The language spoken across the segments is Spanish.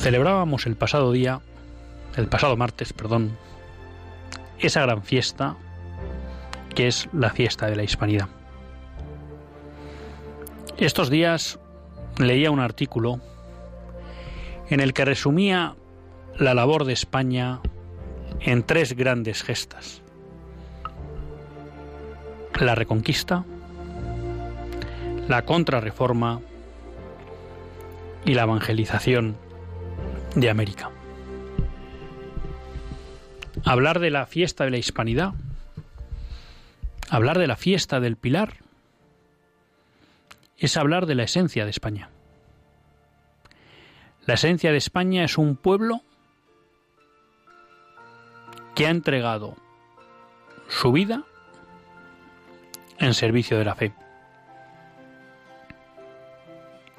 Celebrábamos el pasado día, el pasado martes, perdón, esa gran fiesta que es la fiesta de la Hispanidad. Estos días leía un artículo en el que resumía la labor de España en tres grandes gestas. La reconquista, la contrarreforma y la evangelización de América. Hablar de la fiesta de la Hispanidad, hablar de la fiesta del Pilar, es hablar de la esencia de España. La esencia de España es un pueblo que ha entregado su vida en servicio de la fe.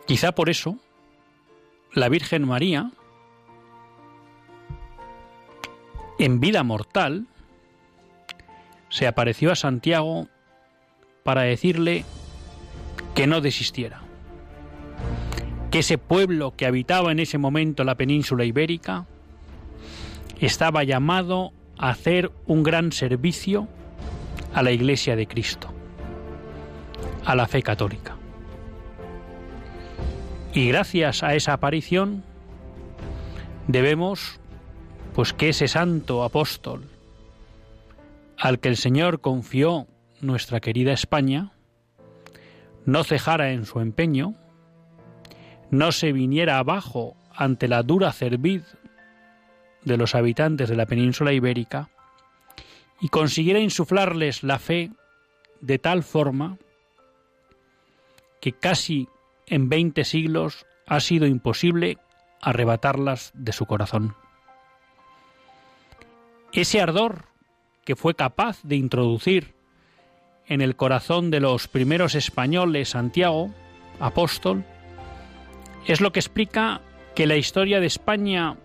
Quizá por eso la Virgen María en vida mortal, se apareció a Santiago para decirle que no desistiera, que ese pueblo que habitaba en ese momento la península ibérica estaba llamado a hacer un gran servicio a la Iglesia de Cristo, a la fe católica. Y gracias a esa aparición debemos pues que ese santo apóstol al que el Señor confió nuestra querida España, no cejara en su empeño, no se viniera abajo ante la dura cerviz de los habitantes de la península ibérica y consiguiera insuflarles la fe de tal forma que casi en veinte siglos ha sido imposible arrebatarlas de su corazón. Ese ardor que fue capaz de introducir en el corazón de los primeros españoles Santiago, apóstol, es lo que explica que la historia de España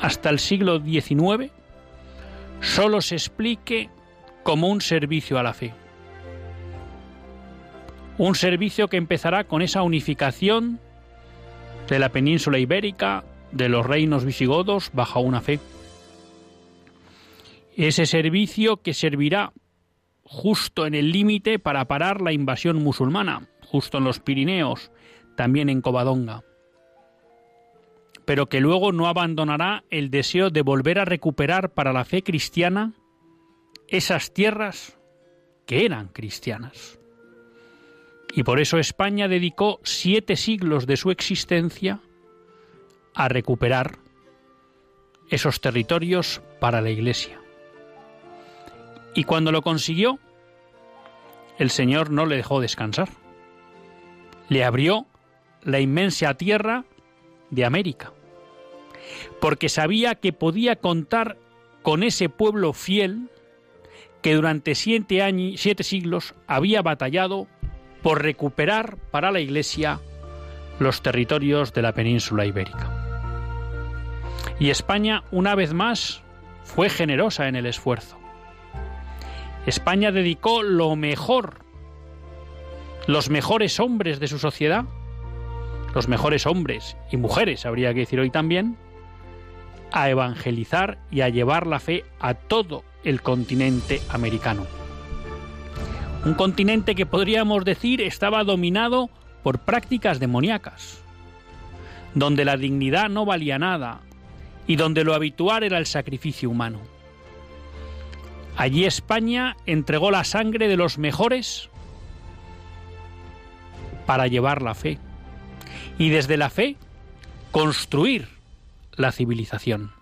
hasta el siglo XIX solo se explique como un servicio a la fe. Un servicio que empezará con esa unificación de la península ibérica, de los reinos visigodos, bajo una fe ese servicio que servirá justo en el límite para parar la invasión musulmana, justo en los Pirineos, también en Covadonga, pero que luego no abandonará el deseo de volver a recuperar para la fe cristiana esas tierras que eran cristianas. Y por eso España dedicó siete siglos de su existencia a recuperar esos territorios para la Iglesia. Y cuando lo consiguió, el Señor no le dejó descansar. Le abrió la inmensa tierra de América, porque sabía que podía contar con ese pueblo fiel que durante siete, años, siete siglos había batallado por recuperar para la Iglesia los territorios de la península ibérica. Y España, una vez más, fue generosa en el esfuerzo. España dedicó lo mejor, los mejores hombres de su sociedad, los mejores hombres y mujeres, habría que decir hoy también, a evangelizar y a llevar la fe a todo el continente americano. Un continente que podríamos decir estaba dominado por prácticas demoníacas, donde la dignidad no valía nada y donde lo habitual era el sacrificio humano. Allí España entregó la sangre de los mejores para llevar la fe y desde la fe construir la civilización.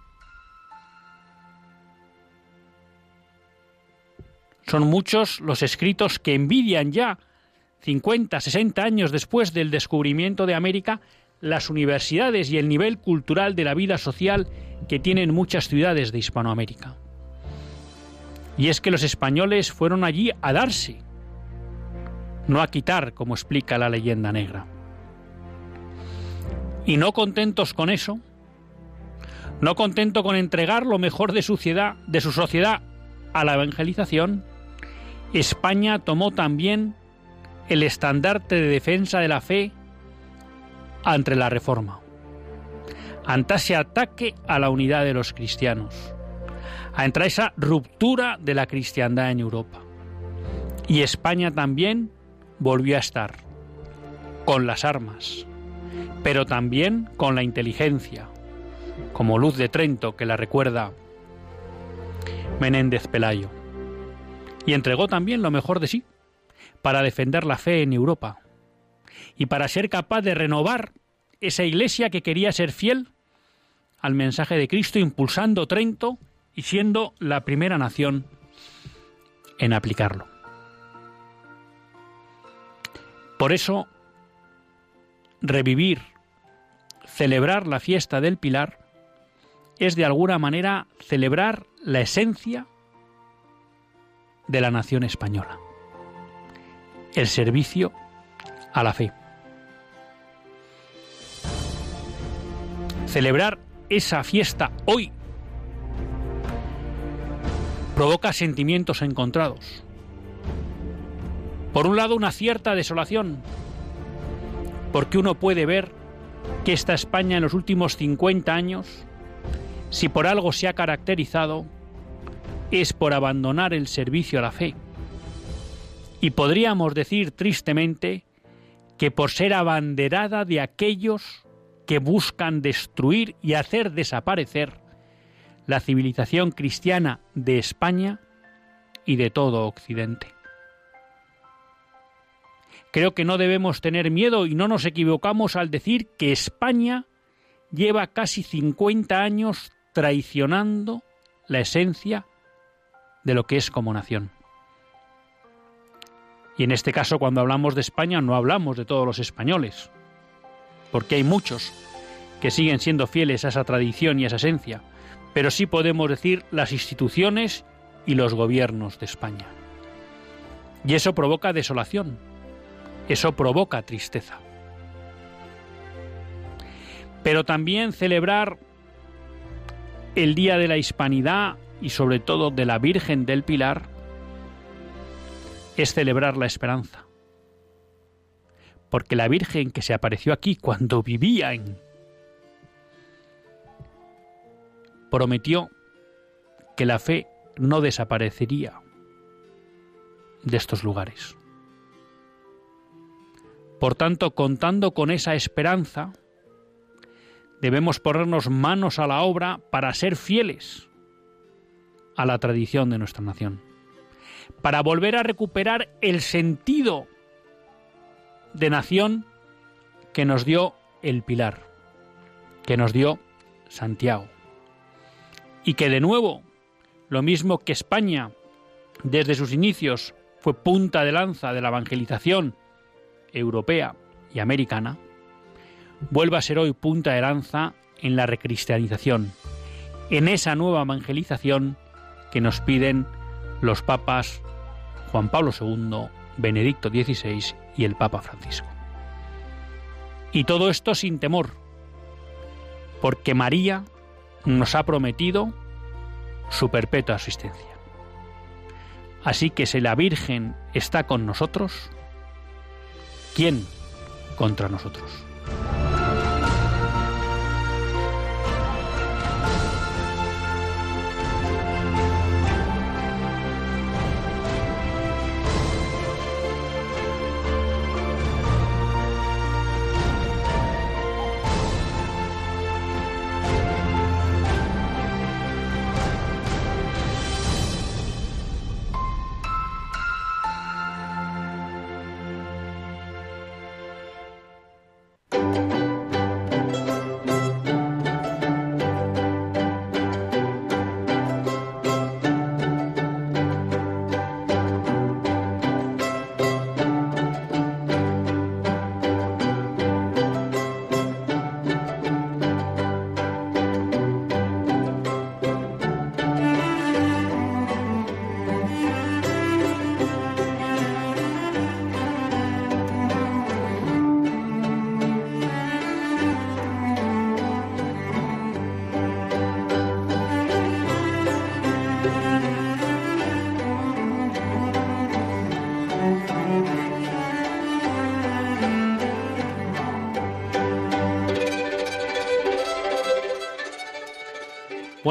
Son muchos los escritos que envidian ya 50, 60 años después del descubrimiento de América las universidades y el nivel cultural de la vida social que tienen muchas ciudades de Hispanoamérica. Y es que los españoles fueron allí a darse, no a quitar, como explica la leyenda negra. Y no contentos con eso, no contento con entregar lo mejor de su, sociedad, de su sociedad a la evangelización, España tomó también el estandarte de defensa de la fe ante la reforma, ante ese ataque a la unidad de los cristianos, ante esa ruptura de la cristiandad en Europa. Y España también volvió a estar con las armas, pero también con la inteligencia, como Luz de Trento que la recuerda Menéndez Pelayo. Y entregó también lo mejor de sí para defender la fe en Europa y para ser capaz de renovar esa iglesia que quería ser fiel al mensaje de Cristo, impulsando Trento y siendo la primera nación en aplicarlo. Por eso, revivir, celebrar la fiesta del Pilar, es de alguna manera celebrar la esencia de la nación española, el servicio a la fe. Celebrar esa fiesta hoy provoca sentimientos encontrados. Por un lado, una cierta desolación, porque uno puede ver que esta España en los últimos 50 años, si por algo se ha caracterizado, es por abandonar el servicio a la fe. Y podríamos decir tristemente que por ser abanderada de aquellos que buscan destruir y hacer desaparecer la civilización cristiana de España y de todo Occidente. Creo que no debemos tener miedo y no nos equivocamos al decir que España lleva casi 50 años traicionando la esencia de lo que es como nación. Y en este caso, cuando hablamos de España, no hablamos de todos los españoles, porque hay muchos que siguen siendo fieles a esa tradición y a esa esencia, pero sí podemos decir las instituciones y los gobiernos de España. Y eso provoca desolación, eso provoca tristeza. Pero también celebrar el Día de la Hispanidad y sobre todo de la Virgen del Pilar es celebrar la esperanza porque la Virgen que se apareció aquí cuando vivía en... prometió que la fe no desaparecería de estos lugares. Por tanto, contando con esa esperanza, debemos ponernos manos a la obra para ser fieles a la tradición de nuestra nación, para volver a recuperar el sentido de nación que nos dio el Pilar, que nos dio Santiago. Y que de nuevo, lo mismo que España, desde sus inicios, fue punta de lanza de la evangelización europea y americana, vuelva a ser hoy punta de lanza en la recristianización, en esa nueva evangelización que nos piden los papas Juan Pablo II, Benedicto XVI y el Papa Francisco. Y todo esto sin temor, porque María nos ha prometido su perpetua asistencia. Así que si la Virgen está con nosotros, ¿quién contra nosotros?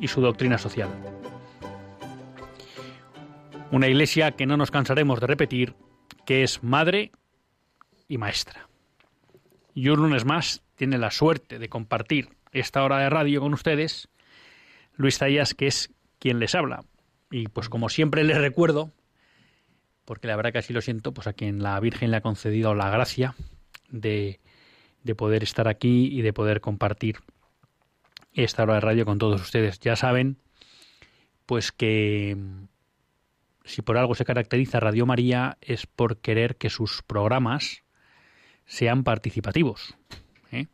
y su doctrina social. Una iglesia que no nos cansaremos de repetir que es madre y maestra. Y un lunes más tiene la suerte de compartir esta hora de radio con ustedes Luis Zayas, que es quien les habla. Y pues como siempre les recuerdo, porque la verdad que así lo siento, pues a quien la Virgen le ha concedido la gracia de, de poder estar aquí y de poder compartir esta hora de radio con todos ustedes. Ya saben, pues que mm, si por algo se caracteriza Radio María es por querer que sus programas sean participativos. ¿eh?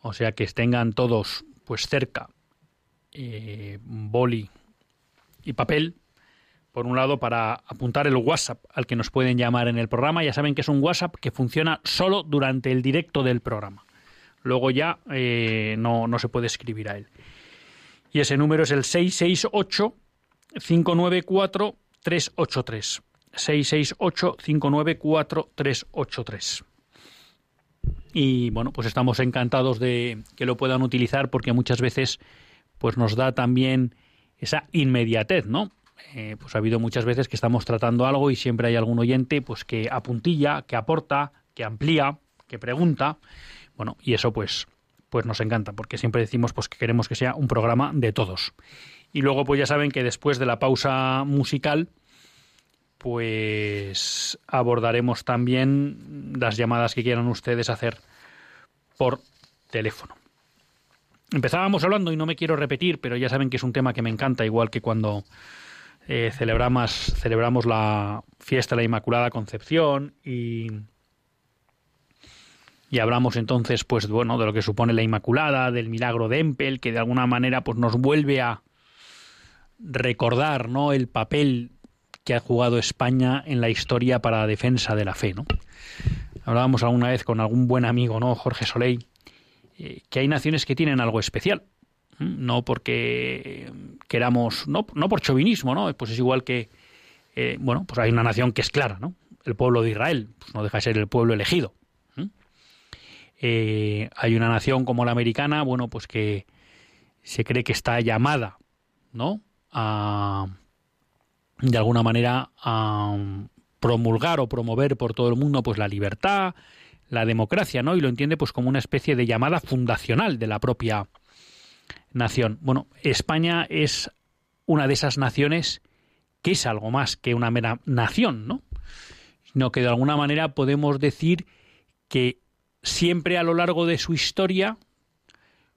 O sea, que tengan todos pues cerca eh, boli y papel, por un lado, para apuntar el WhatsApp al que nos pueden llamar en el programa. Ya saben que es un WhatsApp que funciona solo durante el directo del programa. Luego ya eh, no, no se puede escribir a él. Y ese número es el 668-594-383. 668-594-383. Y bueno, pues estamos encantados de que lo puedan utilizar porque muchas veces pues nos da también esa inmediatez, ¿no? Eh, pues ha habido muchas veces que estamos tratando algo y siempre hay algún oyente pues que apuntilla, que aporta, que amplía, que pregunta bueno, y eso pues, pues nos encanta, porque siempre decimos pues, que queremos que sea un programa de todos. Y luego pues ya saben que después de la pausa musical, pues abordaremos también las llamadas que quieran ustedes hacer por teléfono. Empezábamos hablando, y no me quiero repetir, pero ya saben que es un tema que me encanta, igual que cuando eh, celebramos, celebramos la fiesta de la Inmaculada Concepción y, y hablamos entonces pues bueno de lo que supone la Inmaculada, del milagro de Empel, que de alguna manera pues nos vuelve a recordar, ¿no? el papel que ha jugado España en la historia para la defensa de la fe, ¿no? Hablábamos alguna vez con algún buen amigo, ¿no? Jorge Soleil, eh, que hay naciones que tienen algo especial, no porque queramos, no, no por chauvinismo, ¿no? Pues es igual que, eh, bueno, pues hay una nación que es clara, ¿no? El pueblo de Israel, pues no deja de ser el pueblo elegido, eh, hay una nación como la americana, bueno, pues que se cree que está llamada, ¿no? A, de alguna manera, a promulgar o promover por todo el mundo, pues la libertad, la democracia, ¿no? Y lo entiende, pues como una especie de llamada fundacional de la propia nación. Bueno, España es una de esas naciones que es algo más que una mera nación, ¿no? Sino que de alguna manera podemos decir que siempre a lo largo de su historia,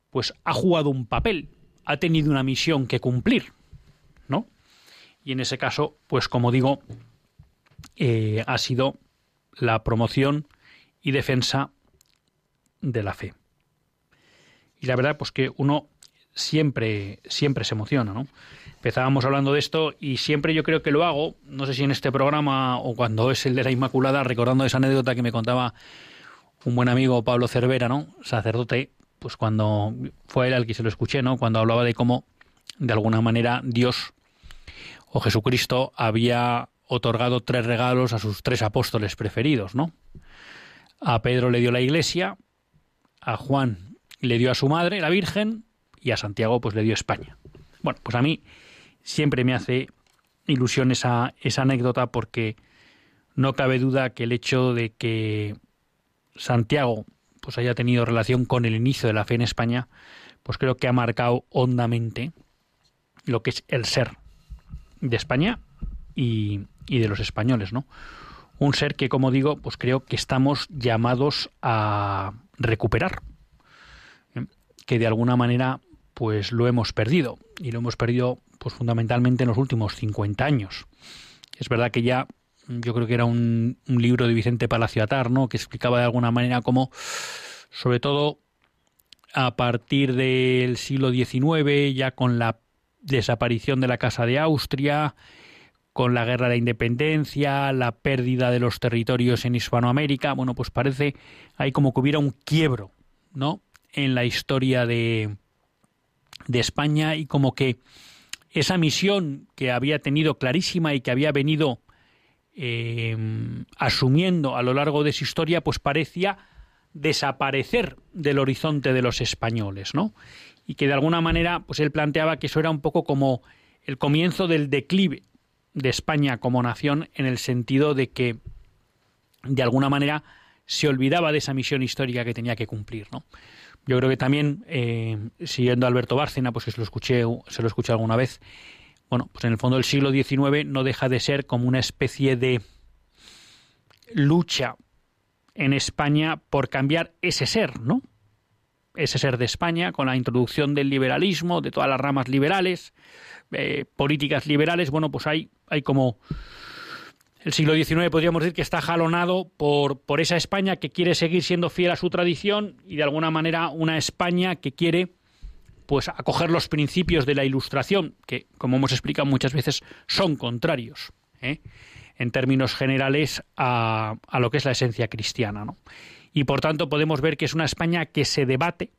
pues ha jugado un papel, ha tenido una misión que cumplir, ¿no? Y en ese caso, pues como digo, eh, ha sido la promoción y defensa de la fe. Y la verdad, pues que uno siempre, siempre se emociona, ¿no? Empezábamos hablando de esto y siempre yo creo que lo hago, no sé si en este programa o cuando es el de la Inmaculada, recordando esa anécdota que me contaba un buen amigo, Pablo Cervera, ¿no? Sacerdote, pues cuando fue él al que se lo escuché, ¿no? Cuando hablaba de cómo, de alguna manera, Dios o Jesucristo había otorgado tres regalos a sus tres apóstoles preferidos, ¿no? A Pedro le dio la iglesia, a Juan le dio a su madre, la Virgen, y a Santiago pues le dio España. Bueno, pues a mí siempre me hace ilusión esa, esa anécdota porque no cabe duda que el hecho de que Santiago pues haya tenido relación con el inicio de la fe en España, pues creo que ha marcado hondamente lo que es el ser de España y, de los españoles, ¿no? Un ser que, como digo, pues creo que estamos llamados a recuperar, ¿eh? que de alguna manera pues lo hemos perdido y lo hemos perdido pues fundamentalmente en los últimos 50 años. Es verdad que ya yo creo que era un, libro de Vicente Palacio Atar, ¿no? que explicaba de alguna manera cómo, sobre todo a partir del siglo XIX, ya con la desaparición de la Casa de Austria, con la guerra de la independencia, la pérdida de los territorios en Hispanoamérica, bueno, pues parece hay como que hubiera un quiebro, ¿no? En la historia de, de España y como que esa misión que había tenido clarísima y que había venido eh, asumiendo a lo largo de su historia, pues parecía desaparecer del horizonte de los españoles, ¿no? Y que de alguna manera, pues él planteaba que eso era un poco como el comienzo del declive de España como nación, en el sentido de que, de alguna manera, se olvidaba de esa misión histórica que tenía que cumplir, ¿no? Yo creo que también, eh, siguiendo a Alberto Bárcena, pues que se lo escuché, se lo escuché alguna vez, bueno, pues en el fondo el siglo XIX no deja de ser como una especie de lucha en España por cambiar ese ser, ¿no? Ese ser de España, con la introducción del liberalismo, de todas las ramas liberales, eh, políticas liberales, bueno, pues hay, hay como el siglo XIX podríamos decir que está jalonado por, por esa España que quiere seguir siendo fiel a su tradición y de alguna manera una España que quiere pues acoger los principios de la ilustración, que como hemos explicado muchas veces son contrarios, ¿eh? en términos generales, a, a, lo que es la esencia cristiana. ¿no? Y por tanto podemos ver que es una España que se debate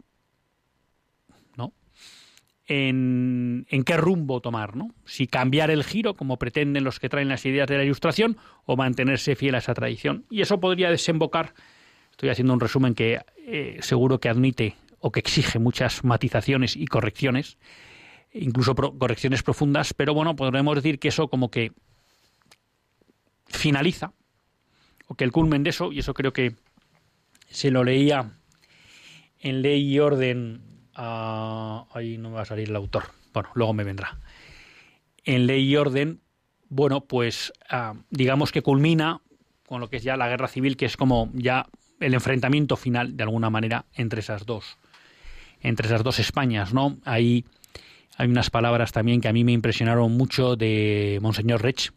en, qué rumbo tomar, ¿no? Si cambiar el giro, como pretenden los que traen las ideas de la ilustración, o mantenerse fiel a esa tradición. Y eso podría desembocar, estoy haciendo un resumen que eh, seguro que admite o que exige muchas matizaciones y correcciones, incluso correcciones profundas, pero bueno, podremos decir que eso como que finaliza, o que el culmen de eso, y eso creo que se lo leía en Ley y Orden ahí no me va a salir el autor. Bueno, luego me vendrá. En Ley y Orden, bueno, pues ah, digamos que culmina con lo que es ya la guerra civil, que es como ya el enfrentamiento final, de alguna manera, entre esas dos, entre esas dos Españas, ¿no? Ahí hay unas palabras también que a mí me impresionaron mucho de Monseñor Rech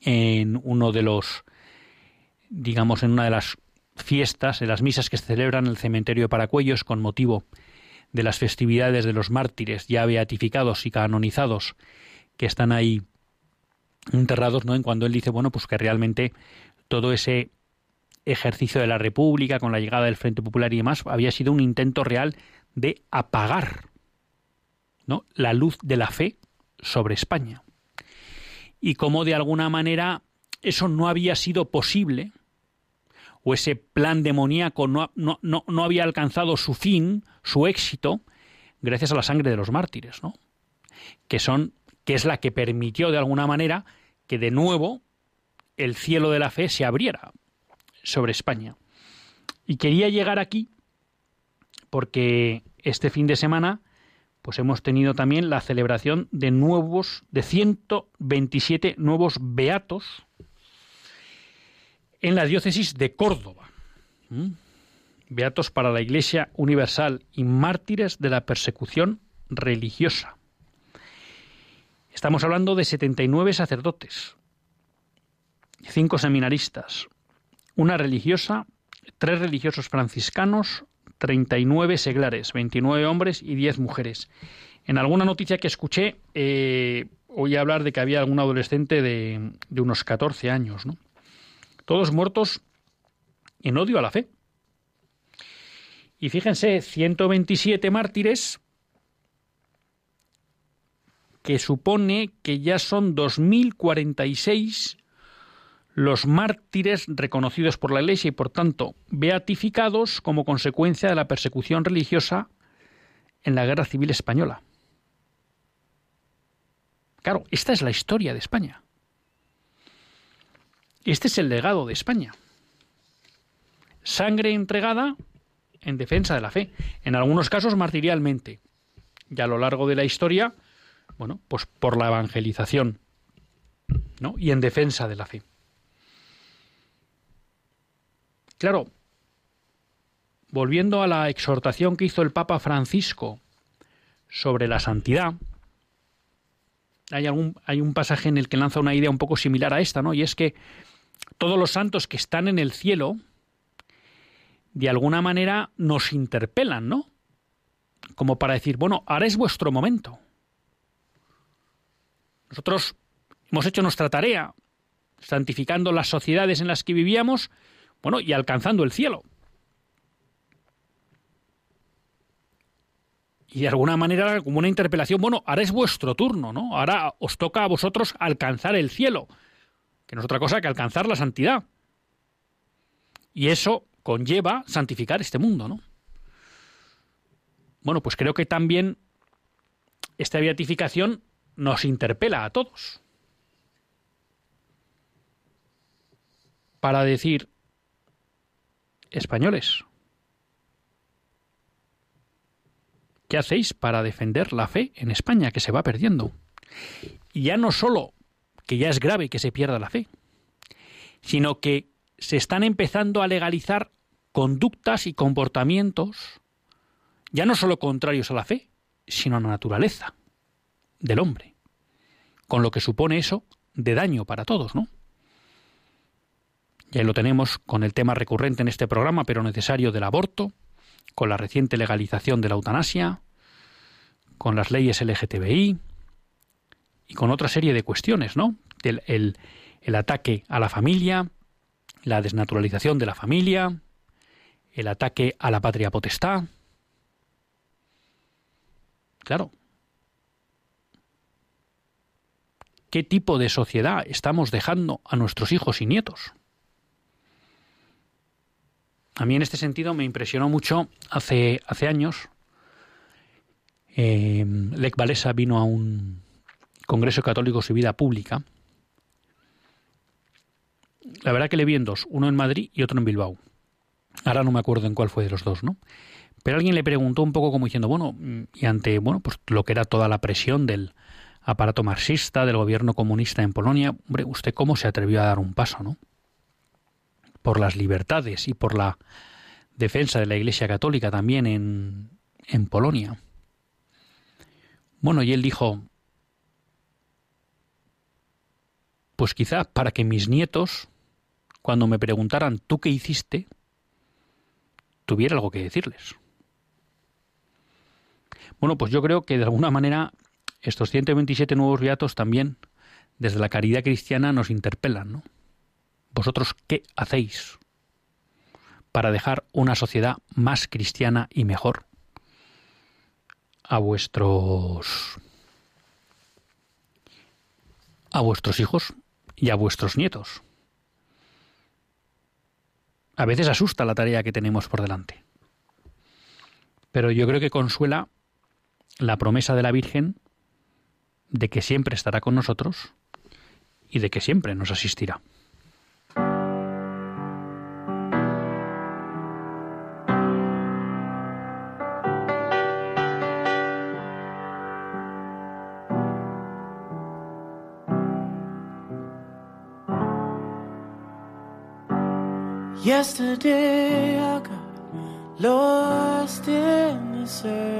en uno de los, digamos, en una de las fiestas, en las misas que se celebran en el cementerio de Paracuellos con motivo de las festividades de los mártires ya beatificados y canonizados que están ahí enterrados, ¿no? En cuando él dice, bueno, pues que realmente todo ese ejercicio de la República con la llegada del Frente Popular y demás había sido un intento real de apagar ¿no? la luz de la fe sobre España. Y cómo de alguna manera eso no había sido posible o ese plan demoníaco no, no, no, había alcanzado su fin, su éxito, gracias a la sangre de los mártires, ¿no? Que son, que es la que permitió de alguna manera que de nuevo el cielo de la fe se abriera sobre España. Y quería llegar aquí porque este fin de semana pues hemos tenido también la celebración de nuevos de 127 nuevos beatos en la diócesis de Córdoba. ¿Mm? Beatos para la Iglesia Universal y mártires de la persecución religiosa. Estamos hablando de 79 sacerdotes, cinco seminaristas, una religiosa, tres religiosos franciscanos, 39 seglares, 29 hombres y 10 mujeres. En alguna noticia que escuché, eh, oí hablar de que había algún adolescente de, de unos 14 años, ¿no? todos muertos en odio a la fe. Y fíjense, 127 mártires, que supone que ya son 2046 los mártires reconocidos por la Iglesia y por tanto beatificados como consecuencia de la persecución religiosa en la Guerra Civil Española. Claro, esta es la historia de España. Este es el legado de España. Sangre entregada en defensa de la fe, en algunos casos martirialmente, y a lo largo de la historia, bueno, pues por la evangelización, ¿no? Y en defensa de la fe. Claro, volviendo a la exhortación que hizo el Papa Francisco sobre la santidad, hay, hay un pasaje en el que lanza una idea un poco similar a esta, ¿no? Y es que todos los santos que están en el cielo, de alguna manera nos interpelan, ¿no? Como para decir, bueno, ahora es vuestro momento. Nosotros hemos hecho nuestra tarea, santificando las sociedades en las que vivíamos, bueno, y alcanzando el cielo. Y de alguna manera como una interpelación, bueno, ahora es vuestro turno, ¿no? Ahora os toca a vosotros alcanzar el cielo, que no es otra cosa que alcanzar la santidad. Y eso conlleva santificar este mundo, ¿no? Bueno, pues creo que también esta beatificación nos interpela a todos. Para decir, españoles, ¿qué hacéis para defender la fe en España que se va perdiendo? Y ya no solo que ya es grave que se pierda la fe, sino que se están empezando a legalizar conductas y comportamientos ya no solo contrarios a la fe, sino a la naturaleza del hombre, con lo que supone eso de daño para todos, ¿no? Ya lo tenemos con el tema recurrente en este programa, pero necesario del aborto, con la reciente legalización de la eutanasia, con las leyes LGTBI y con otra serie de cuestiones, ¿no? el, el ataque a la familia, la desnaturalización de la familia, el ataque a la patria potestad. Claro. ¿Qué tipo de sociedad estamos dejando a nuestros hijos y nietos? A mí en este sentido me impresionó mucho hace, hace años. Eh, Lech Walesa vino a un Congreso Católico y Vida Pública. La verdad que le vi en dos, uno en Madrid y otro en Bilbao. Ahora no me acuerdo en cuál fue de los dos, ¿no? Pero alguien le preguntó un poco como diciendo, bueno, y ante bueno, pues lo que era toda la presión del aparato marxista, del gobierno comunista en Polonia, hombre, ¿usted cómo se atrevió a dar un paso, no? Por las libertades y por la defensa de la Iglesia Católica también en, en Polonia. Bueno, y él dijo, pues quizá para que mis nietos, cuando me preguntaran, ¿tú qué hiciste?, tuviera algo que decirles. Bueno, pues yo creo que de alguna manera estos 127 nuevos beatos también, desde la caridad cristiana, nos interpelan, ¿no? ¿Vosotros qué hacéis para dejar una sociedad más cristiana y mejor a vuestros a vuestros hijos y a vuestros nietos? A veces asusta la tarea que tenemos por delante. Pero yo creo que consuela la promesa de la Virgen de que siempre estará con nosotros y de que siempre nos asistirá. Yesterday I got lost in the circus,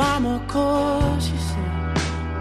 Mama calls, she said,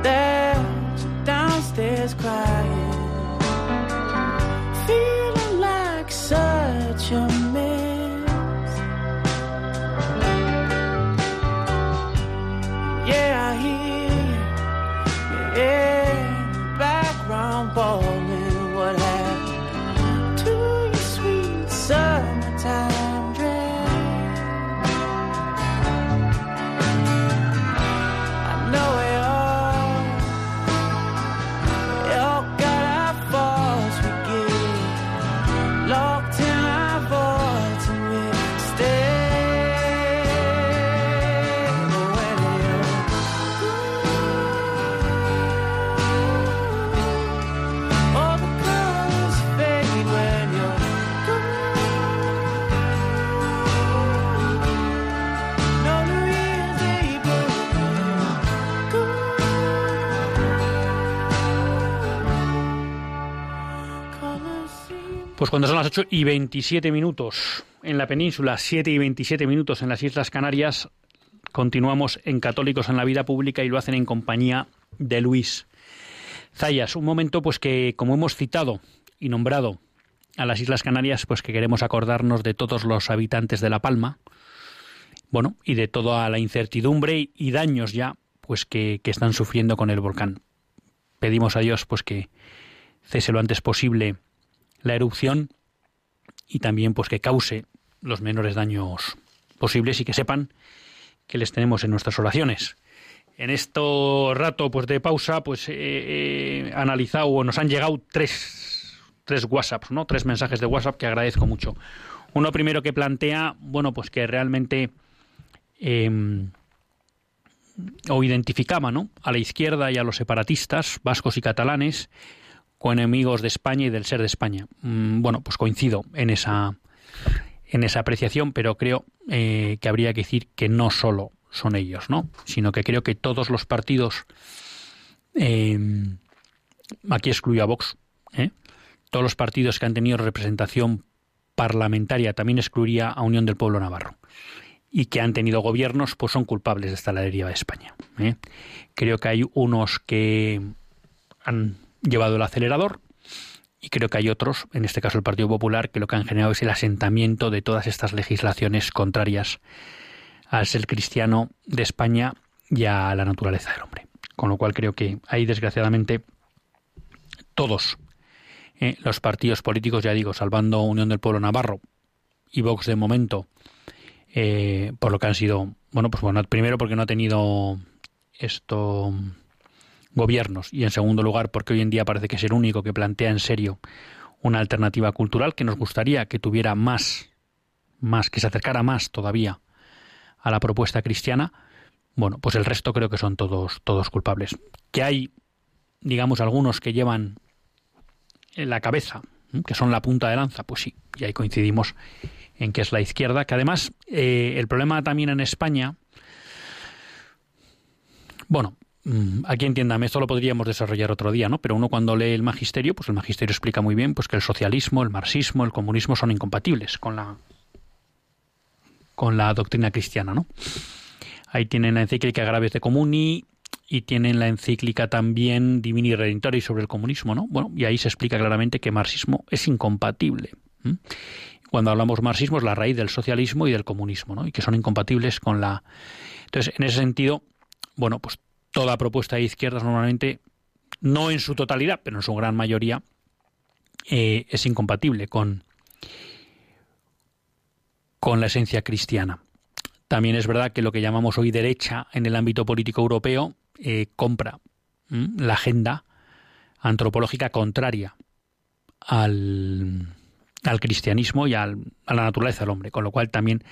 Cuando son las 8 y 27 minutos en la península, 7 y 27 minutos en las Islas Canarias, continuamos en Católicos en la Vida Pública y lo hacen en compañía de Luis Zayas. Un momento pues que, como hemos citado y nombrado a las Islas Canarias, pues que queremos acordarnos de todos los habitantes de La Palma, bueno, y de toda la incertidumbre y daños ya pues que, que están sufriendo con el volcán. Pedimos a Dios pues que cese lo antes posible la erupción y también pues que cause los menores daños posibles y que sepan que les tenemos en nuestras oraciones. En este rato pues de pausa pues he analizado o nos han llegado tres tres WhatsApps, ¿no? Tres mensajes de WhatsApp que agradezco mucho. Uno primero que plantea, bueno, pues que realmente eh, o identificaba, ¿no? A la izquierda y a los separatistas vascos y catalanes con enemigos de España y del ser de España. Mm, bueno, pues coincido en esa en esa apreciación, pero creo eh, que habría que decir que no solo son ellos, ¿no? Sino que creo que todos los partidos, eh, aquí excluyo a Vox, ¿eh? todos los partidos que han tenido representación parlamentaria, también excluiría a Unión del Pueblo Navarro, y que han tenido gobiernos, pues son culpables de esta deriva de España. ¿eh? Creo que hay unos que han llevado el acelerador y creo que hay otros, en este caso el Partido Popular, que lo que han generado es el asentamiento de todas estas legislaciones contrarias al ser cristiano de España y a la naturaleza del hombre. Con lo cual creo que ahí, desgraciadamente, todos eh, los partidos políticos, ya digo, salvando Unión del Pueblo Navarro y Vox de momento, eh, por lo que han sido, bueno, pues bueno, primero porque no ha tenido esto gobiernos. Y en segundo lugar porque hoy en día parece que es el único que plantea en serio una alternativa cultural que nos gustaría que tuviera más más que se acercara más todavía a la propuesta cristiana. Bueno pues el resto creo que son todos todos culpables. Que hay digamos algunos que llevan en la cabeza que son la punta de lanza pues sí y ahí coincidimos en que es la izquierda que además eh, el problema también en España bueno aquí entiéndame, esto lo podríamos desarrollar otro día, ¿no? Pero uno cuando lee el magisterio, pues el magisterio explica muy bien pues que el socialismo, el marxismo, el comunismo son incompatibles con la con la doctrina cristiana, ¿no? Ahí tienen la encíclica Graves de Comuni y tienen la encíclica también Divini Redentore sobre el comunismo, ¿no? Bueno, y ahí se explica claramente que marxismo es incompatible. Cuando hablamos marxismo es la raíz del socialismo y del comunismo, ¿no? Y que son incompatibles con la Entonces, en ese sentido, bueno, pues toda propuesta de izquierdas normalmente, no en su totalidad, pero en su gran mayoría, eh, es incompatible con, con la esencia cristiana. También es verdad que lo que llamamos hoy derecha en el ámbito político europeo eh, compra la agenda antropológica contraria al, al cristianismo y al, a la naturaleza del hombre, con lo cual también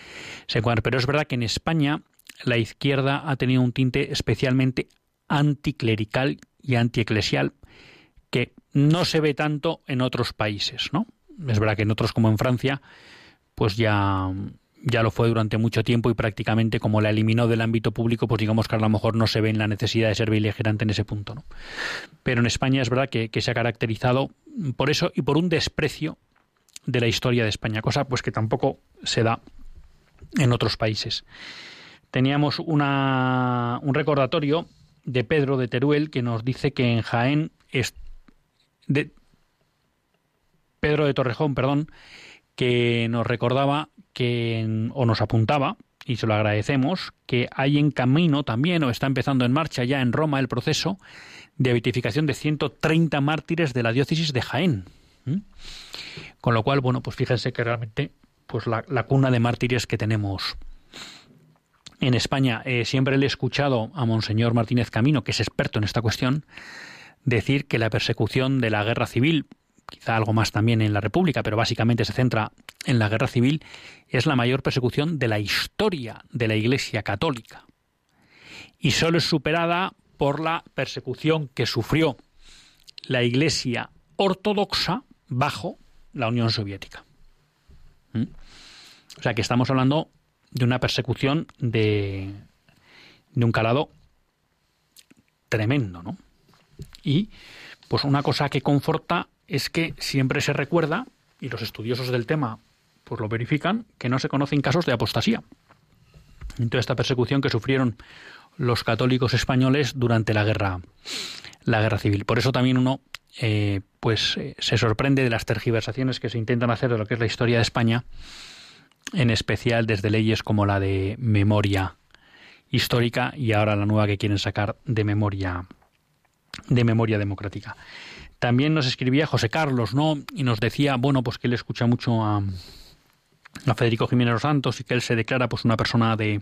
se encuentra. Pero es verdad que en España la izquierda ha tenido un tinte especialmente anticlerical y antieclesial que no se ve tanto en otros países, ¿no? Es verdad que en otros como en Francia, pues ya ya lo fue durante mucho tiempo y prácticamente como la eliminó del ámbito público, pues digamos que a lo mejor no se ve en la necesidad de ser beligerante en ese punto, ¿no? Pero en España es verdad que, que se ha caracterizado por eso y por un desprecio de la historia de España, cosa pues que tampoco se da en otros países. Teníamos una, un recordatorio de Pedro de Teruel que nos dice que en Jaén es de Pedro de Torrejón, perdón, que nos recordaba que o nos apuntaba y se lo agradecemos que hay en camino también o está empezando en marcha ya en Roma el proceso de beatificación de 130 mártires de la diócesis de Jaén. Con lo cual, bueno, pues fíjense que realmente pues la, la cuna de mártires que tenemos en España. Eh, siempre le he escuchado a Monseñor Martínez Camino, que es experto en esta cuestión, decir que la persecución de la guerra civil, quizá algo más también en la República, pero básicamente se centra en la guerra civil, es la mayor persecución de la historia de la Iglesia Católica. Y solo es superada por la persecución que sufrió la Iglesia Ortodoxa bajo la Unión Soviética. ¿Mm? O sea que estamos hablando de una persecución de, de un calado tremendo, ¿no? Y pues una cosa que conforta es que siempre se recuerda, y los estudiosos del tema pues lo verifican, que no se conocen casos de apostasía. En toda esta persecución que sufrieron los católicos españoles durante la guerra, la guerra civil. Por eso también uno eh, pues eh, se sorprende de las tergiversaciones que se intentan hacer de lo que es la historia de España, en especial desde leyes como la de memoria histórica y ahora la nueva que quieren sacar de memoria de memoria democrática. También nos escribía José Carlos, ¿no? Y nos decía, bueno, pues que él escucha mucho a, Federico Jiménez Los Santos y que él se declara pues una persona de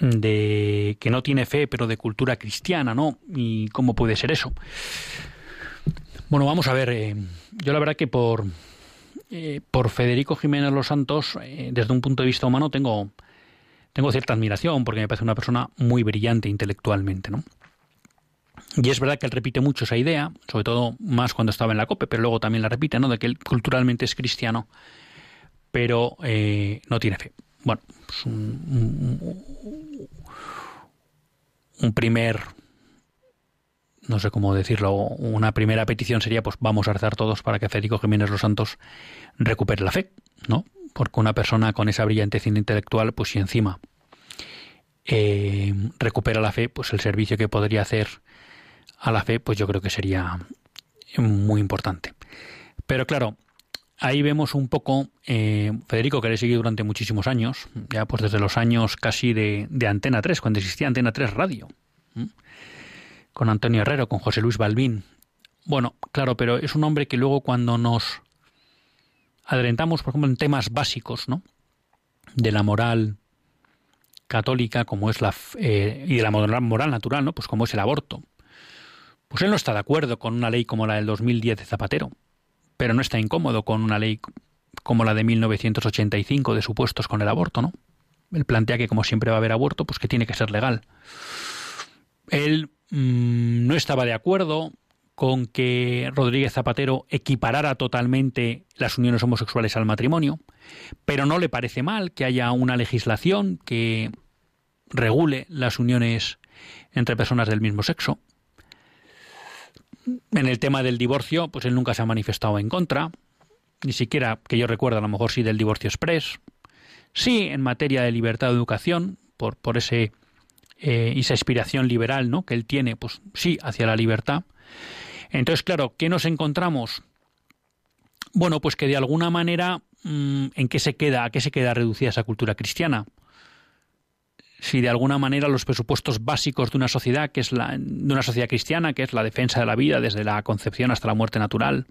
de que no tiene fe, pero de cultura cristiana, ¿no? ¿Y cómo puede ser eso? Bueno, vamos a ver, eh, yo la verdad que por eh, por Federico Jiménez Los Santos, eh, desde un punto de vista humano, tengo, tengo cierta admiración, porque me parece una persona muy brillante intelectualmente, ¿no? Y es verdad que él repite mucho esa idea, sobre todo más cuando estaba en la COPE, pero luego también la repite, ¿no? De que él culturalmente es cristiano, pero eh, no tiene fe. Bueno, pues un, un, un primer no sé cómo decirlo, una primera petición sería, pues vamos a rezar todos para que Federico Jiménez Los Santos recupere la fe, ¿no? Porque una persona con esa brillantez intelectual, pues si encima eh, recupera la fe, pues el servicio que podría hacer a la fe, pues yo creo que sería muy importante. Pero claro, ahí vemos un poco, eh, Federico, que le he seguido durante muchísimos años, ya pues desde los años casi de, de Antena 3, cuando existía Antena 3 Radio. Con Antonio Herrero, con José Luis Balbín. Bueno, claro, pero es un hombre que luego cuando nos adelantamos, por ejemplo, en temas básicos, ¿no? De la moral católica, como es la eh, y de la moral, natural, ¿no? Pues como es el aborto. Pues él no está de acuerdo con una ley como la del 2010 de Zapatero, pero no está incómodo con una ley como la de 1985 de supuestos con el aborto, ¿no? Él plantea que como siempre va a haber aborto, pues que tiene que ser legal. Él mmm, no estaba de acuerdo con que Rodríguez Zapatero equiparara totalmente las uniones homosexuales al matrimonio, pero no le parece mal que haya una legislación que regule las uniones entre personas del mismo sexo. En el tema del divorcio, pues él nunca se ha manifestado en contra, ni siquiera que yo recuerdo, a lo mejor sí del divorcio express. Sí, en materia de libertad de educación, por, por ese eh, esa inspiración liberal ¿no? que él tiene, pues sí, hacia la libertad. Entonces, claro, ¿qué nos encontramos? Bueno, pues que de alguna manera, mmm, ¿en qué se queda? ¿A qué se queda reducida esa cultura cristiana? Si de alguna manera los presupuestos básicos de una sociedad, que es la, de una sociedad cristiana, que es la defensa de la vida desde la concepción hasta la muerte natural,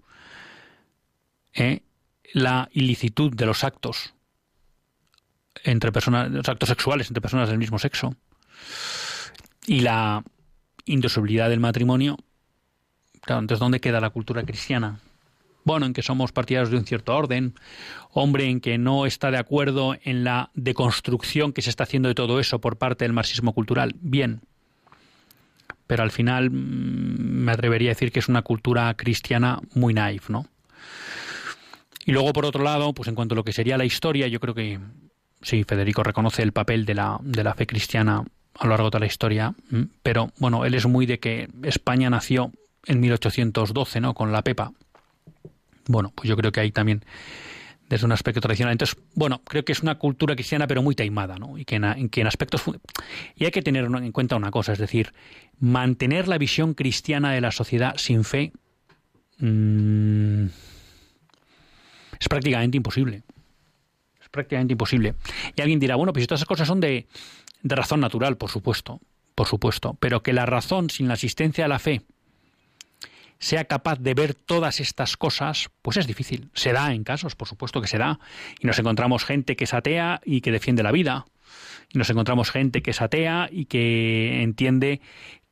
¿eh? la ilicitud de los actos entre personas, los actos sexuales entre personas del mismo sexo, y la indisolubilidad del matrimonio, entonces ¿dónde queda la cultura cristiana? Bueno, en que somos partidarios de un cierto orden, hombre, en que no está de acuerdo en la deconstrucción que se está haciendo de todo eso por parte del marxismo cultural, bien. Pero al final me atrevería a decir que es una cultura cristiana muy naif, ¿no? Y luego, por otro lado, pues en cuanto a lo que sería la historia, yo creo que sí, Federico reconoce el papel de la, de la fe cristiana a lo largo de la historia, pero bueno, él es muy de que España nació en 1812, ¿no? Con la Pepa. Bueno, pues yo creo que ahí también desde un aspecto tradicional. Entonces, bueno, creo que es una cultura cristiana pero muy taimada, ¿no? Y que en, que en aspectos... Y hay que tener en cuenta una cosa, es decir, mantener la visión cristiana de la sociedad sin fe mm, es prácticamente imposible. Es prácticamente imposible. Y alguien dirá, bueno, pues esas cosas son de, de razón natural, por supuesto, por supuesto, pero que la razón sin la asistencia de la fe sea capaz de ver todas estas cosas, pues es difícil. Se da en casos, por supuesto que se da. Y nos encontramos gente que es atea y que defiende la vida. Y nos encontramos gente que es atea y que entiende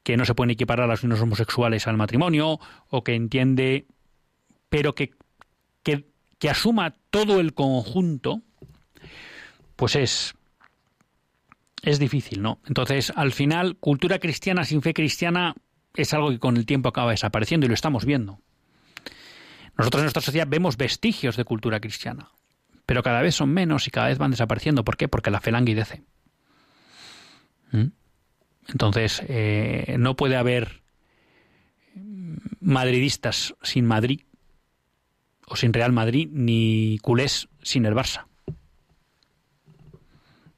que no se pueden equiparar a los niños homosexuales al matrimonio, o que entiende, pero que, que, que asuma todo el conjunto, pues es, es difícil, ¿no? Entonces, al final, cultura cristiana sin fe cristiana es algo que con el tiempo acaba desapareciendo y lo estamos viendo. Nosotros en nuestra sociedad vemos vestigios de cultura cristiana, pero cada vez son menos y cada vez van desapareciendo. ¿Por qué? Porque la fe languidece. ¿Mm? Entonces, eh, no puede haber madridistas sin Madrid o sin Real Madrid, ni culés sin el Barça.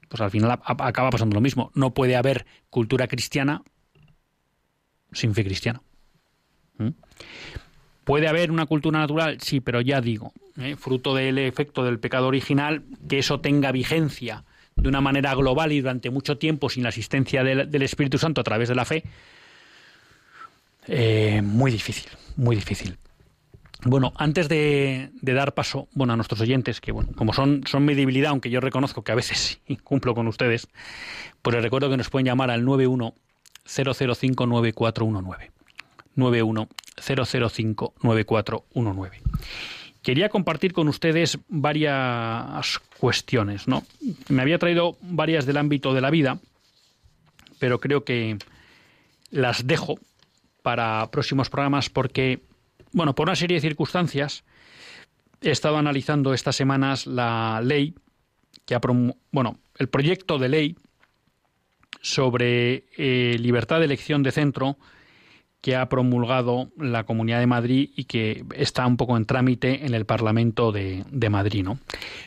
Pues al final acaba pasando lo mismo. No puede haber cultura cristiana sin fe cristiana. ¿Mm? ¿Puede haber una cultura natural? Sí, pero ya digo, ¿eh? fruto del efecto del pecado original, que eso tenga vigencia de una manera global y durante mucho tiempo sin la asistencia del, Espíritu Santo a través de la fe, eh, muy difícil, muy difícil. Bueno, antes de, dar paso bueno, a nuestros oyentes, que bueno, como son, son mi debilidad, aunque yo reconozco que a veces incumplo con ustedes, pues les recuerdo que nos pueden llamar al 91 005 9419. 91 005 9419. Quería compartir con ustedes varias cuestiones, ¿no? Me había traído varias del ámbito de la vida, pero creo que las dejo para próximos programas porque, bueno, por una serie de circunstancias, he estado analizando estas semanas la ley que ha bueno, el proyecto de ley sobre eh, libertad de elección de centro que ha promulgado la Comunidad de Madrid y que está un poco en trámite en el Parlamento de, Madrid. ¿no?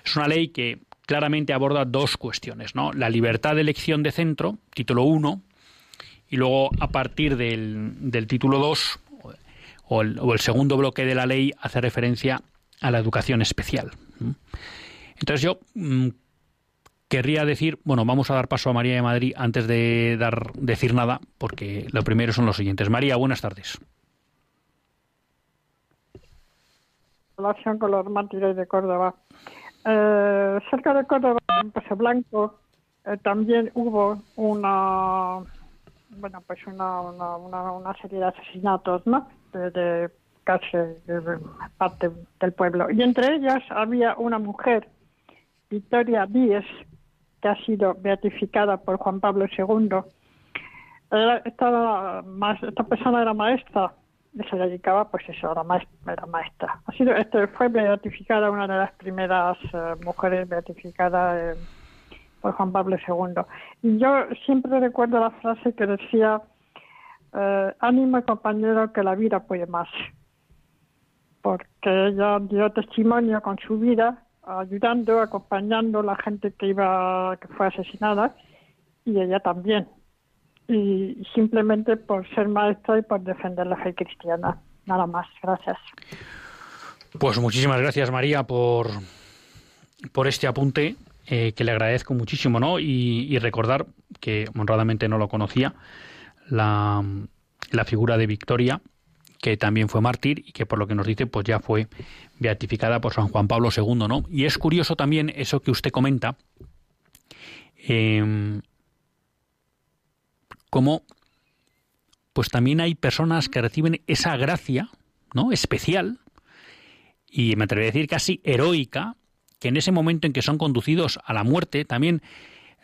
Es una ley que claramente aborda dos cuestiones, ¿no? La libertad de elección de centro, título 1, y luego a partir del, del título 2, o el, o el, segundo bloque de la ley, hace referencia a la educación especial. Entonces yo mm, querría decir, bueno, vamos a dar paso a María de Madrid antes de dar decir nada, porque lo primero son los siguientes. María, buenas tardes. relación con los mártires de Córdoba. Eh, cerca de Córdoba, en Paso Blanco, eh, también hubo una, bueno, pues una, una, una, serie de asesinatos, ¿no? De, casi parte del pueblo. Y entre ellas había una mujer, Victoria Díez, que ha sido beatificada por Juan Pablo II. esta, esta persona era maestra y se dedicaba, pues eso, era maestra. Era maestra. Ha sido, este, fue beatificada una de las primeras eh, mujeres beatificadas eh, por Juan Pablo II. Y yo siempre recuerdo la frase que decía, eh, ánimo compañero que la vida puede más. Porque ella dio testimonio con su vida ayudando, acompañando a la gente que iba, que fue asesinada y ella también. Y simplemente por ser maestra y por defender la fe cristiana. Nada más. Gracias. Pues muchísimas gracias María por, por este apunte eh, que le agradezco muchísimo, ¿no? Y, recordar que honradamente no lo conocía la, la figura de Victoria que también fue mártir y que por lo que nos dice pues ya fue beatificada por San Juan Pablo II, ¿no? Y es curioso también eso que usted comenta, eh, como pues también hay personas que reciben esa gracia, ¿no? Especial y me atrevería a decir casi heroica, que en ese momento en que son conducidos a la muerte también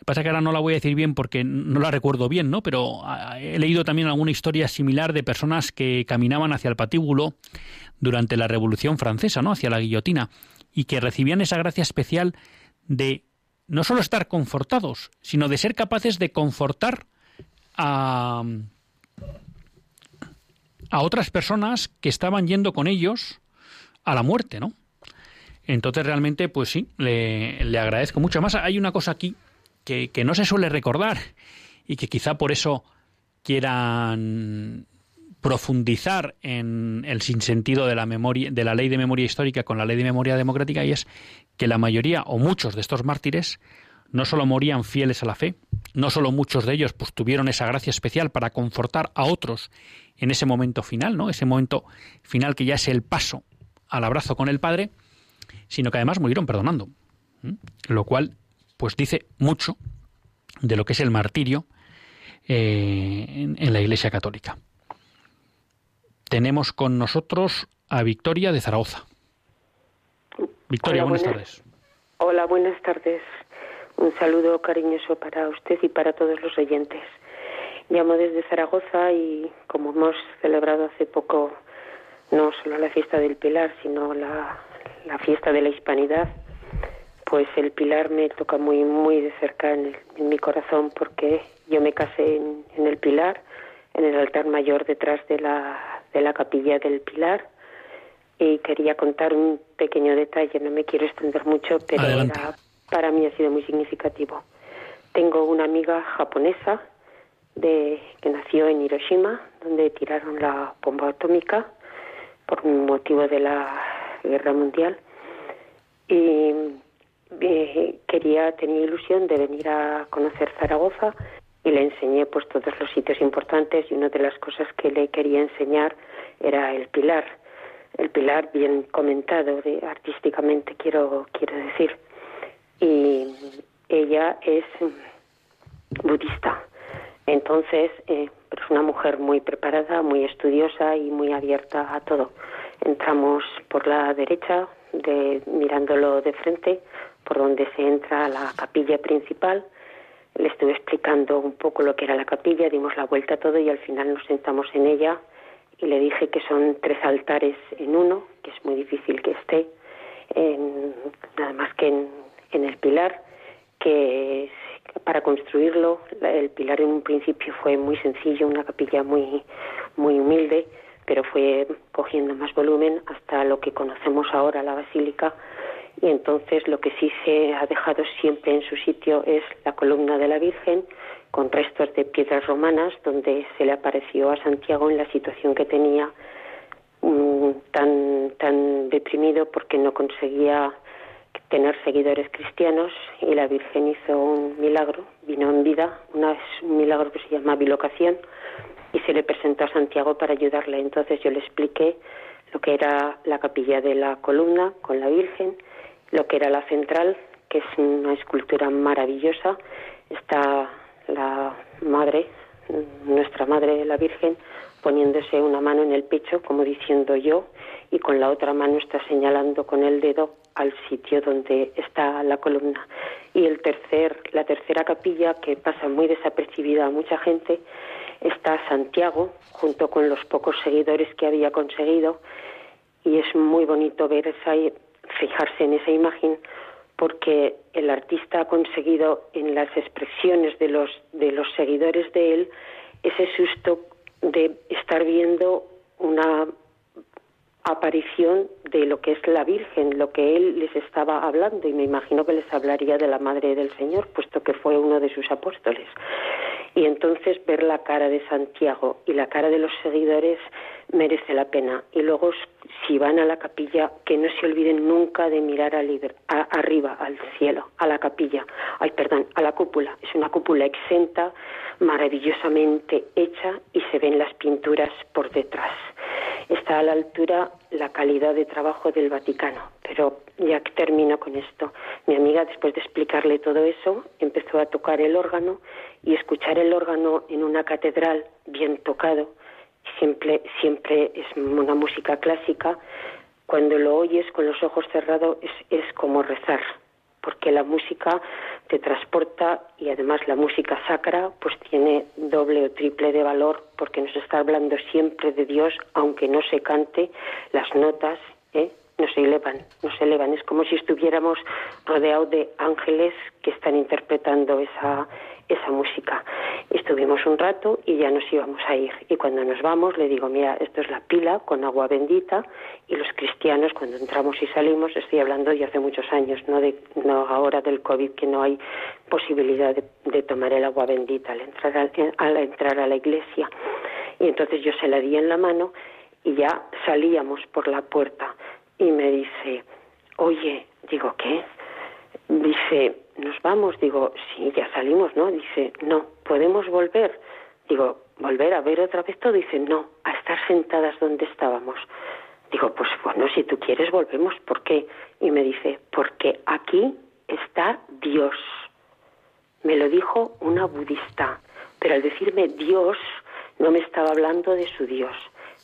Pasa que ahora no la voy a decir bien porque no la recuerdo bien, ¿no? Pero ah, he leído también alguna historia similar de personas que caminaban hacia el patíbulo durante la Revolución Francesa, ¿no? Hacia la guillotina y que recibían esa gracia especial de no solo estar confortados, sino de ser capaces de confortar a, a otras personas que estaban yendo con ellos a la muerte, ¿no? Entonces realmente, pues sí, le, le agradezco mucho. Además, hay una cosa aquí que, no se suele recordar y que quizá por eso quieran profundizar en el sinsentido de la memoria de la ley de memoria histórica con la ley de memoria democrática y es que la mayoría o muchos de estos mártires no solo morían fieles a la fe, no solo muchos de ellos pues tuvieron esa gracia especial para confortar a otros en ese momento final, ¿no? Ese momento final que ya es el paso al abrazo con el Padre, sino que además murieron perdonando, lo cual pues dice mucho de lo que es el martirio eh, en, en la Iglesia Católica. Tenemos con nosotros a Victoria de Zaragoza. Victoria, Hola, buenas buenas- tardes. Hola, buenas tardes. Un saludo cariñoso para usted y para todos los oyentes. Llamo desde Zaragoza y como hemos celebrado hace poco no solo la fiesta del Pilar, sino la, la fiesta de la Hispanidad, pues el Pilar me toca muy muy de cerca en, el- en mi corazón porque yo me casé en, en el Pilar, en el altar mayor detrás de la, de la capilla del Pilar y quería contar un pequeño detalle, no me quiero extender mucho, pero era- para mí ha sido muy significativo. Tengo una amiga japonesa de, que nació en Hiroshima, donde tiraron la bomba atómica por motivo de la guerra mundial. Y eh, quería, tenía ilusión de venir a conocer Zaragoza y le enseñé pues todos los sitios importantes y una de las cosas que le quería enseñar era el pilar. El pilar bien comentado de, artísticamente quiero quiero decir. Y ella es budista. Entonces, eh, pero es una mujer muy preparada, muy estudiosa y muy abierta a todo. Entramos por la derecha, de, mirándolo de frente, por donde se entra a la capilla principal. Le estuve explicando un poco lo que era la capilla, dimos la vuelta a todo y al final nos sentamos en ella y le dije que son tres altares en uno, que es muy difícil que esté, en- nada más que en, en el pilar, que para construirlo el pilar en un principio fue muy sencillo, una capilla muy muy humilde, pero fue cogiendo más volumen hasta lo que conocemos ahora la basílica y entonces lo que sí se ha dejado siempre en su sitio es la columna de la Virgen con restos de piedras romanas donde se le apareció a Santiago en la situación que tenía mm, tan tan deprimido porque no conseguía tener seguidores cristianos y la Virgen hizo un milagro, vino en vida, una, un milagro que se llama bilocación y se le presentó a Santiago para ayudarle. Entonces yo le expliqué lo que era la capilla de la columna con la Virgen, lo que era la central, que es una escultura maravillosa. Está la madre, nuestra madre la Virgen, poniéndose una mano en el pecho, como diciendo yo, y con la otra mano está señalando con el dedo al sitio donde está la columna. Y el tercer, la tercera capilla, que pasa muy desapercibida a mucha gente, está Santiago, junto con los pocos seguidores que había conseguido, y es muy bonito ver esa, fijarse en esa imagen, porque el artista ha conseguido en las expresiones de los, de los seguidores de él ese susto de estar viendo una aparición de lo que es la Virgen, lo que él les estaba hablando, y me imagino que les hablaría de la Madre del Señor, puesto que fue uno de sus apóstoles. Y entonces ver la cara de Santiago y la cara de los seguidores merece la pena. Y luego, si van a la capilla, que no se olviden nunca de mirar a arriba, al cielo, a la capilla. Ay, perdón, a la cúpula. Es una cúpula exenta, maravillosamente hecha y se ven las pinturas por detrás. Está a la altura la calidad de trabajo del Vaticano. Pero ya que termino con esto, mi amiga, después de explicarle todo eso, empezó a tocar el órgano y escuchar el órgano en una catedral bien tocado, siempre, siempre es una música clásica, cuando lo oyes con los ojos cerrados es, es como rezar, porque la música te transporta y además la música sacra pues tiene doble o triple de valor porque nos está hablando siempre de Dios, aunque no se cante, las notas ¿eh? No se elevan, no se elevan, es como si estuviéramos rodeados de ángeles que están interpretando esa, esa música. Estuvimos un rato y ya nos íbamos a ir. Y cuando nos vamos le digo, mira, esto es la pila con agua bendita y los cristianos cuando entramos y salimos, estoy hablando de hace muchos años, no, de, no ahora del COVID, que no hay posibilidad de, tomar el agua bendita al entrar a, al entrar a la iglesia. Y entonces yo se la di en la mano y ya salíamos por la puerta y me dice, oye, digo, ¿qué? Dice, nos vamos, digo, sí, ya salimos, ¿no? Dice, no, ¿podemos volver? Digo, ¿volver a ver otra vez todo? Dice, no, a estar sentadas donde estábamos. Digo, pues bueno, si tú quieres volvemos, ¿por qué? Y me dice, porque aquí está Dios. Me lo dijo una budista, pero al decirme Dios no me estaba hablando de su Dios,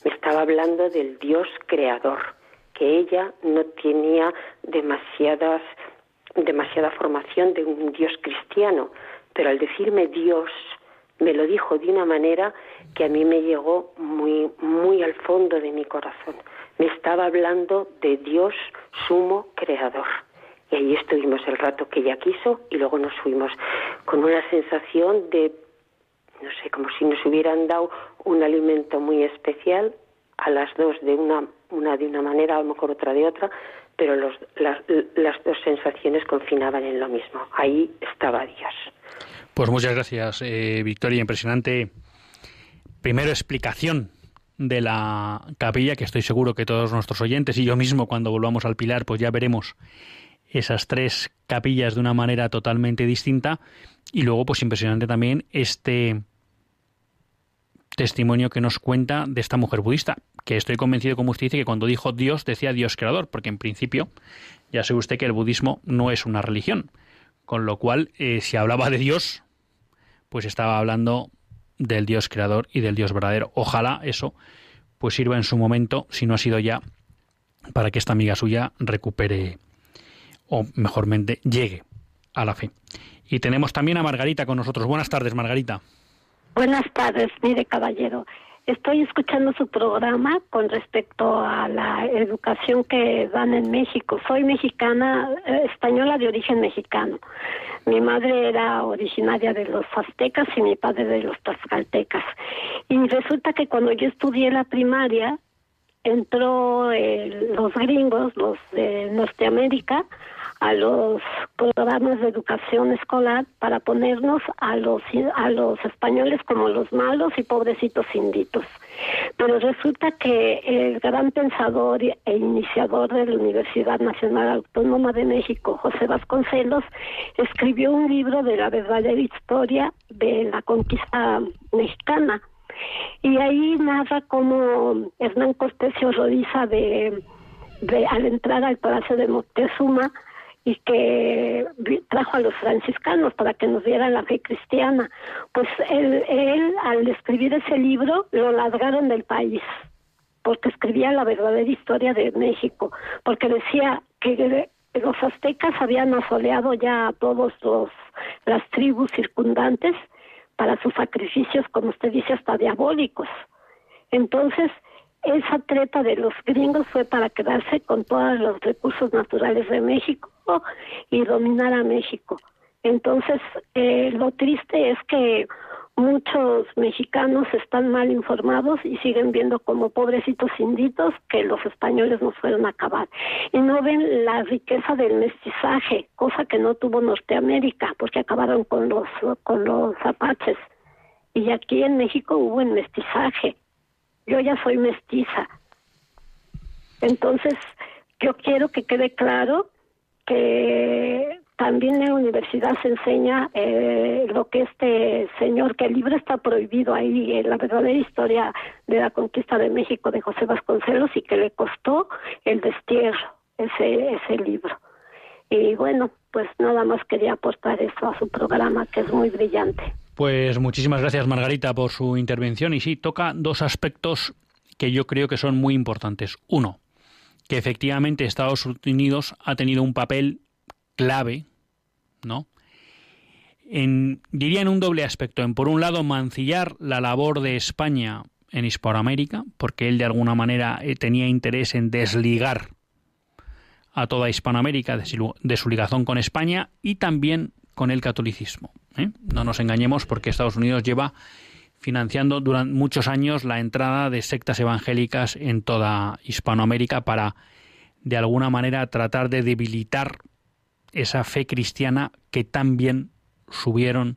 me estaba hablando del Dios creador, que ella no tenía demasiadas demasiada formación de un Dios cristiano, pero al decirme Dios me lo dijo de una manera que a mí me llegó muy muy al fondo de mi corazón. Me estaba hablando de Dios sumo creador. Y ahí estuvimos el rato que ella quiso y luego nos fuimos con una sensación de no sé, como si nos hubieran dado un alimento muy especial a las dos de una una de una manera, a lo mejor otra de otra, pero los, las, las dos sensaciones confinaban en lo mismo. Ahí estaba Dios. Pues muchas gracias, eh, Victoria. Impresionante. Primero, explicación de la capilla, que estoy seguro que todos nuestros oyentes y yo mismo, cuando volvamos al Pilar, pues ya veremos esas tres capillas de una manera totalmente distinta. Y luego, pues impresionante también este testimonio que nos cuenta de esta mujer budista, que estoy convencido, como usted dice, que cuando dijo Dios decía Dios creador, porque en principio ya sabe usted que el budismo no es una religión, con lo cual eh, si hablaba de Dios, pues estaba hablando del Dios creador y del Dios verdadero. Ojalá eso pues sirva en su momento, si no ha sido ya, para que esta amiga suya recupere o mejormente llegue a la fe. Y tenemos también a Margarita con nosotros. Buenas tardes, Margarita. Buenas tardes, mire caballero. Estoy escuchando su programa con respecto a la educación que dan en México. Soy mexicana, eh, española de origen mexicano. Mi madre era originaria de los aztecas y mi padre de los tlaxcaltecas. Y resulta que cuando yo estudié la primaria, entró eh, los gringos, los de Norteamérica, a los programas de educación escolar para ponernos a los a los españoles como los malos y pobrecitos inditos. Pero resulta que el gran pensador e iniciador de la Universidad Nacional Autónoma de México, José Vasconcelos, escribió un libro de la verdadera historia de la conquista mexicana. Y ahí narra cómo Hernán Cortés se horroriza de, de al entrar al Palacio de Moctezuma y que trajo a los franciscanos para que nos dieran la fe cristiana. Pues él, él al escribir ese libro lo largaron del país porque escribía la verdadera historia de México, porque decía que los aztecas habían asoleado ya a todos los las tribus circundantes para sus sacrificios, como usted dice, hasta diabólicos. Entonces, esa treta de los gringos fue para quedarse con todos los recursos naturales de México y dominar a México. Entonces, eh, lo triste es que muchos mexicanos están mal informados y siguen viendo como pobrecitos inditos que los españoles nos fueron a acabar. Y no ven la riqueza del mestizaje, cosa que no tuvo Norteamérica, porque acabaron con los, con los apaches. Y aquí en México hubo el mestizaje. Yo ya soy mestiza. Entonces, yo quiero que quede claro que también en la universidad se enseña eh, lo que este señor, que el libro está prohibido ahí, en la verdadera historia de la conquista de México de José Vasconcelos y que le costó el destierro, ese, ese libro. Y bueno, pues nada más quería aportar eso a su programa, que es muy brillante. Pues muchísimas gracias Margarita por su intervención y sí, toca dos aspectos que yo creo que son muy importantes. Uno, que efectivamente Estados Unidos ha tenido un papel clave, ¿no? En, diría en un doble aspecto. En por un lado, mancillar la labor de España en Hispanoamérica, porque él de alguna manera eh, tenía interés en desligar a toda Hispanoamérica de su, de su ligación con España y también con el catolicismo. ¿Eh? No nos engañemos porque Estados Unidos lleva financiando durante muchos años la entrada de sectas evangélicas en toda Hispanoamérica para de alguna manera tratar de debilitar esa fe cristiana que tan bien subieron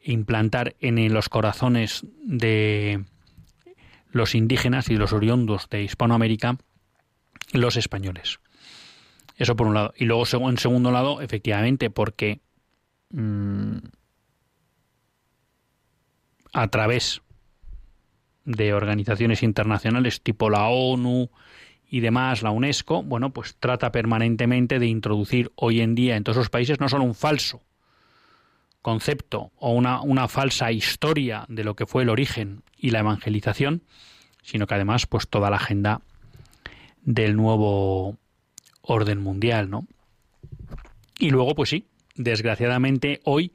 implantar en los corazones de los indígenas y los oriundos de Hispanoamérica los españoles. Eso por un lado. Y luego, en segundo lado, efectivamente, porque mm, a través de organizaciones internacionales tipo la ONU y demás, la UNESCO, bueno, pues trata permanentemente de introducir hoy en día en todos los países no solo un falso concepto o una, una falsa historia de lo que fue el origen y la evangelización, sino que además pues toda la agenda del nuevo orden mundial, ¿no? Y luego, pues sí, desgraciadamente hoy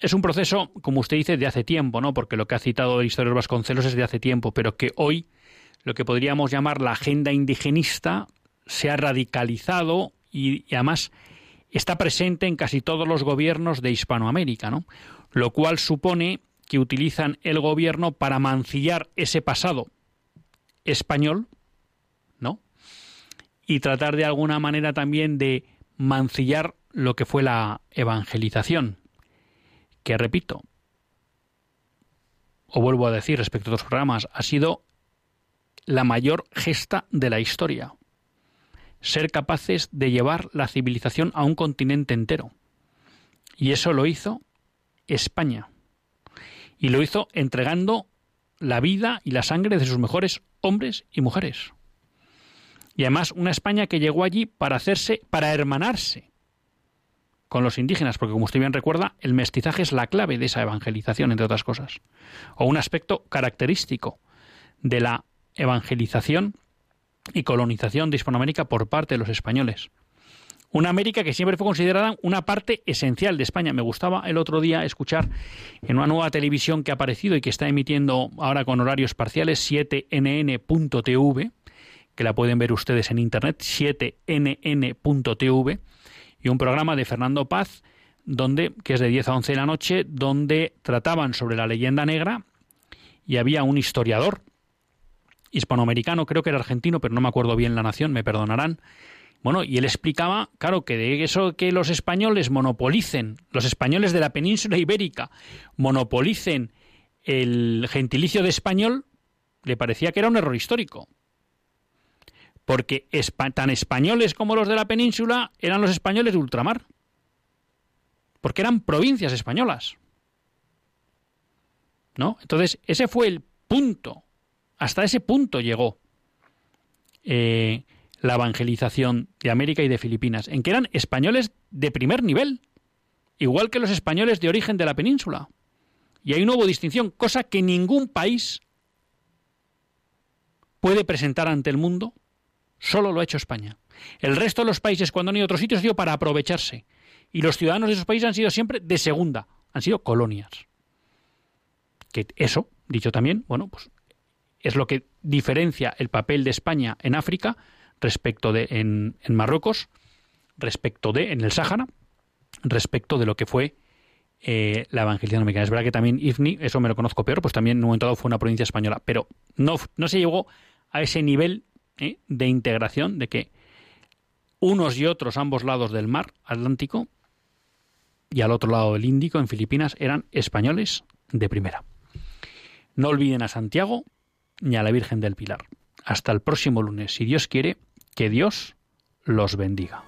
es un proceso, como usted dice, de hace tiempo, ¿no? Porque lo que ha citado el historiador Vasconcelos es de hace tiempo, pero que hoy lo que podríamos llamar la agenda indigenista se ha radicalizado y, además está presente en casi todos los gobiernos de Hispanoamérica, ¿no? Lo cual supone que utilizan el gobierno para mancillar ese pasado español, ¿no? Y tratar de alguna manera también de mancillar lo que fue la evangelización, que repito, o vuelvo a decir respecto a otros programas, ha sido la mayor gesta de la historia. Ser capaces de llevar la civilización a un continente entero. Y eso lo hizo España. Y lo hizo entregando la vida y la sangre de sus mejores hombres y mujeres. Y además una España que llegó allí para hacerse, para hermanarse con los indígenas, porque como usted bien recuerda, el mestizaje es la clave de esa evangelización, entre otras cosas, o un aspecto característico de la evangelización y colonización de Hispanoamérica por parte de los españoles. Una América que siempre fue considerada una parte esencial de España. Me gustaba el otro día escuchar en una nueva televisión que ha aparecido y que está emitiendo ahora con horarios parciales 7nn.tv, que la pueden ver ustedes en internet, 7nn.tv, y un programa de Fernando Paz, donde, que es de 10 a 11 de la noche, donde trataban sobre la leyenda negra y había un historiador hispanoamericano, creo que era argentino, pero no me acuerdo bien la nación, me perdonarán, bueno, y él explicaba, claro, que de eso que los españoles monopolicen, los españoles de la península ibérica monopolicen el gentilicio de español, le parecía que era un error histórico. Porque tan españoles como los de la península eran los españoles de ultramar. Porque eran provincias españolas. ¿No? Entonces, ese fue el punto. Hasta ese punto llegó. Eh, la evangelización de América y de Filipinas, en que eran españoles de primer nivel, igual que los españoles de origen de la península. Y hay una nueva distinción, cosa que ningún país puede presentar ante el mundo, solo lo ha hecho España. El resto de los países, cuando han ido a otros sitios, han sido para aprovecharse. Y los ciudadanos de esos países han sido siempre de segunda, han sido colonias. Que eso, dicho también, bueno, pues es lo que diferencia el papel de España en África respecto de en, Marruecos, respecto de en el Sáhara, respecto de lo que fue eh, la evangelización americana. Es verdad que también Ifni, eso me lo conozco peor, pues también en un momento dado fue una provincia española, pero no, no se llegó a ese nivel eh, de integración de que unos y otros, ambos lados del mar Atlántico y al otro lado del Índico, en Filipinas, eran españoles de primera. No olviden a Santiago ni a la Virgen del Pilar. Hasta el próximo lunes, si Dios quiere, que Dios los bendiga.